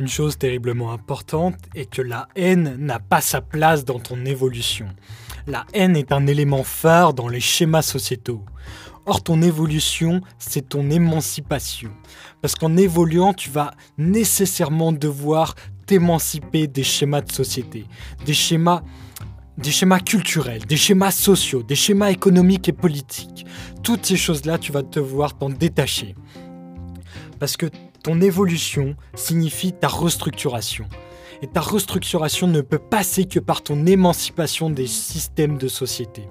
Une chose terriblement importante est que la haine n'a pas sa place dans ton évolution. La haine est un élément phare dans les schémas sociétaux. Or, ton évolution, c'est ton émancipation. Parce qu'en évoluant, tu vas nécessairement devoir t'émanciper des schémas de société, des schémas, des schémas culturels, des schémas sociaux, des schémas économiques et politiques. Toutes ces choses-là, tu vas devoir t'en détacher. Parce que ton évolution signifie ta restructuration. Et ta restructuration ne peut passer que par ton émancipation des systèmes de société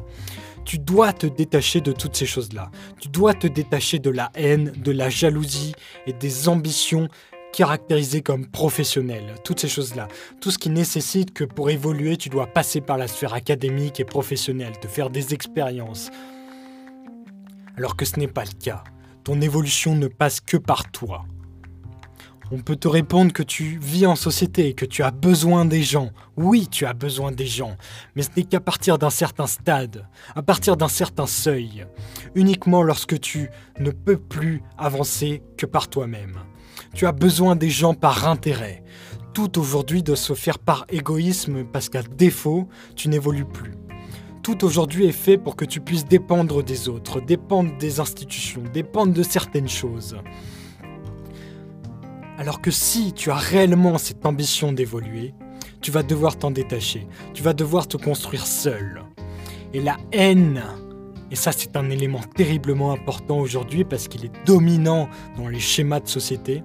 tu dois te détacher de toutes ces choses-là. Tu dois te détacher de la haine, de la jalousie et des ambitions caractérisées comme professionnelles. Toutes ces choses-là. Tout ce qui nécessite que pour évoluer, tu dois passer par la sphère académique et professionnelle, te faire des expériences. Alors que ce n'est pas le cas. Ton évolution ne passe que par toi. On peut te répondre que tu vis en société, que tu as besoin des gens. Oui, tu as besoin des gens, mais ce n'est qu'à partir d'un certain stade, à partir d'un certain seuil, uniquement lorsque tu ne peux plus avancer que par toi-même. Tu as besoin des gens par intérêt. Tout aujourd'hui doit se faire par égoïsme parce qu'à défaut, tu n'évolues plus. Tout aujourd'hui est fait pour que tu puisses dépendre des autres, dépendre des institutions, dépendre de certaines choses. Alors que si tu as réellement cette ambition d'évoluer, tu vas devoir t'en détacher, tu vas devoir te construire seul. Et la haine, et ça c'est un élément terriblement important aujourd'hui parce qu'il est dominant dans les schémas de société,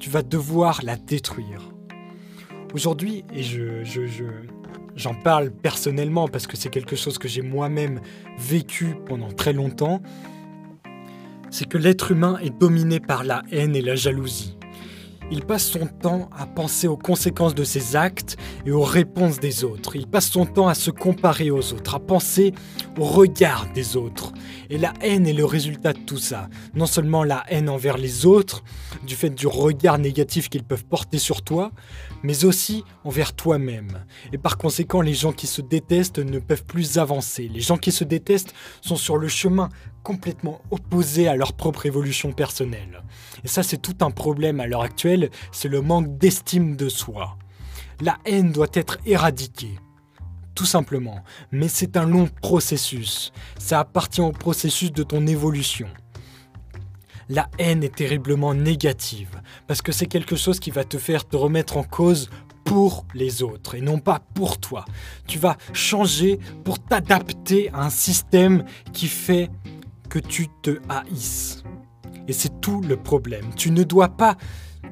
tu vas devoir la détruire. Aujourd'hui, et je, j'en parle personnellement parce que c'est quelque chose que j'ai moi-même vécu pendant très longtemps, c'est que l'être humain est dominé par la haine et la jalousie. Il passe son temps à penser aux conséquences de ses actes et aux réponses des autres. Il passe son temps à se comparer aux autres, à penser au regard des autres. Et la haine est le résultat de tout ça. Non seulement la haine envers les autres, du fait du regard négatif qu'ils peuvent porter sur toi, mais aussi envers toi-même. Et par conséquent, les gens qui se détestent ne peuvent plus avancer. Les gens qui se détestent sont sur le chemin complètement opposés à leur propre évolution personnelle. Et ça, c'est tout un problème à l'heure actuelle, c'est le manque d'estime de soi. La haine doit être éradiquée. Tout simplement. Mais c'est un long processus. Ça appartient au processus de ton évolution. La haine est terriblement négative, parce que c'est quelque chose qui va te faire te remettre en cause pour les autres et non pas pour toi. Tu vas changer pour t'adapter à un système qui fait que tu te haïsses. Et c'est tout le problème. Tu ne dois pas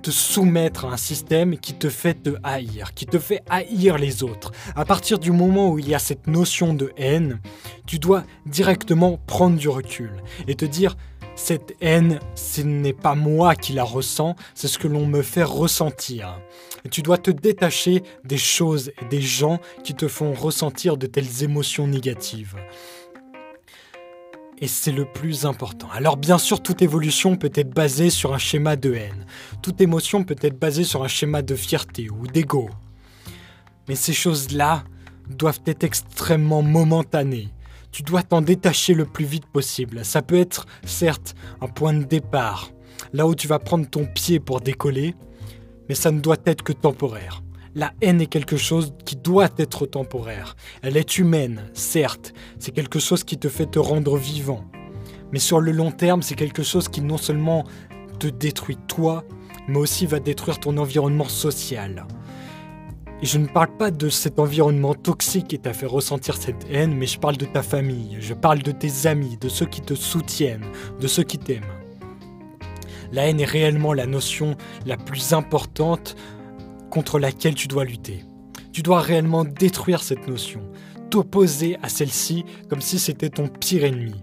te soumettre à un système qui te fait te haïr, qui te fait haïr les autres. À partir du moment où il y a cette notion de haine, tu dois directement prendre du recul et te dire cette haine, ce n'est pas moi qui la ressens, c'est ce que l'on me fait ressentir. Et tu dois te détacher des choses et des gens qui te font ressentir de telles émotions négatives. Et c'est le plus important. Alors bien sûr, toute évolution peut être basée sur un schéma de haine. Toute émotion peut être basée sur un schéma de fierté ou d'ego. Mais ces choses-là doivent être extrêmement momentanées. Tu dois t'en détacher le plus vite possible. Ça peut être, certes, un point de départ, là où tu vas prendre ton pied pour décoller, mais ça ne doit être que temporaire. La haine est quelque chose qui doit être temporaire. Elle est humaine, certes, c'est quelque chose qui te fait te rendre vivant. Mais sur le long terme, c'est quelque chose qui non seulement te détruit toi, mais aussi va détruire ton environnement social. Et je ne parle pas de cet environnement toxique qui t'a fait ressentir cette haine, mais je parle de ta famille, je parle de tes amis, de ceux qui te soutiennent, de ceux qui t'aiment. La haine est réellement la notion la plus importante contre laquelle tu dois lutter. Tu dois réellement détruire cette notion, t'opposer à celle-ci comme si c'était ton pire ennemi.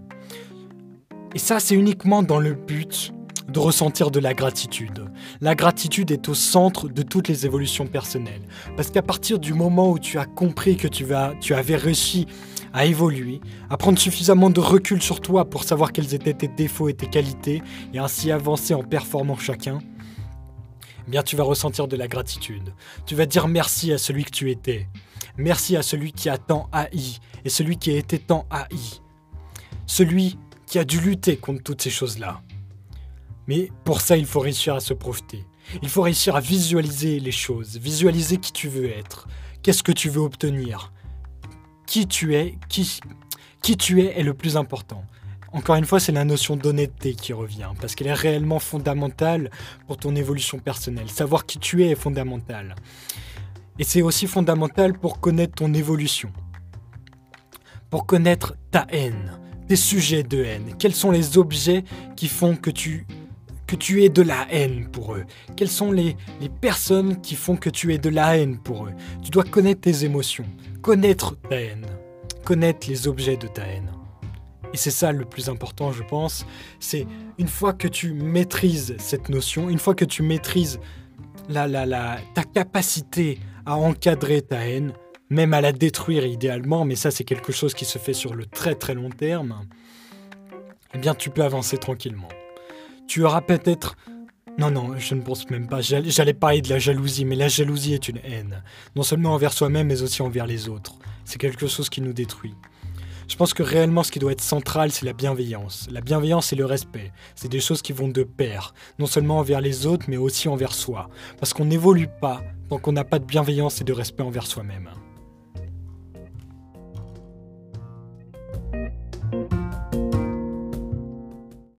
Et ça, c'est uniquement dans le but de ressentir de la gratitude. La gratitude est au centre de toutes les évolutions personnelles. Parce qu'à partir du moment où tu as compris que tu, vas, tu avais réussi à évoluer, à prendre suffisamment de recul sur toi pour savoir quels étaient tes défauts et tes qualités, et ainsi avancer en performant chacun, bien tu vas ressentir de la gratitude. Tu vas dire merci à celui que tu étais. Merci à celui qui a tant haï et celui qui a été tant haï. Celui qui a dû lutter contre toutes ces choses-là. Mais pour ça, il faut réussir à se profiter. Il faut réussir à visualiser les choses, visualiser qui tu veux être, qu'est-ce que tu veux obtenir, qui tu es, qui, qui tu es est le plus important. Encore une fois, c'est la notion d'honnêteté qui revient, parce qu'elle est réellement fondamentale pour ton évolution personnelle. Savoir qui tu es est fondamental. Et c'est aussi fondamental pour connaître ton évolution. Pour connaître ta haine, tes sujets de haine. Quels sont les objets qui font que tu, que aies de la haine pour eux? Quelles sont les, les personnes qui font que tu aies de la haine pour eux? Tu dois connaître tes émotions, connaître ta haine, connaître les objets de ta haine. Et c'est ça le plus important, je pense. C'est une fois que tu maîtrises cette notion, une fois que tu maîtrises la, la, la, ta capacité à encadrer ta haine, même à la détruire idéalement, mais ça c'est quelque chose qui se fait sur le très très long terme, eh bien tu peux avancer tranquillement. Tu auras peut-être... Non, non, je ne pense même pas. J'allais parler de la jalousie, mais la jalousie est une haine. Non seulement envers soi-même, mais aussi envers les autres. C'est quelque chose qui nous détruit. Je pense que réellement ce qui doit être central, c'est la bienveillance. La bienveillance et le respect. C'est des choses qui vont de pair, non seulement envers les autres, mais aussi envers soi. Parce qu'on n'évolue pas tant qu'on n'a pas de bienveillance et de respect envers soi-même.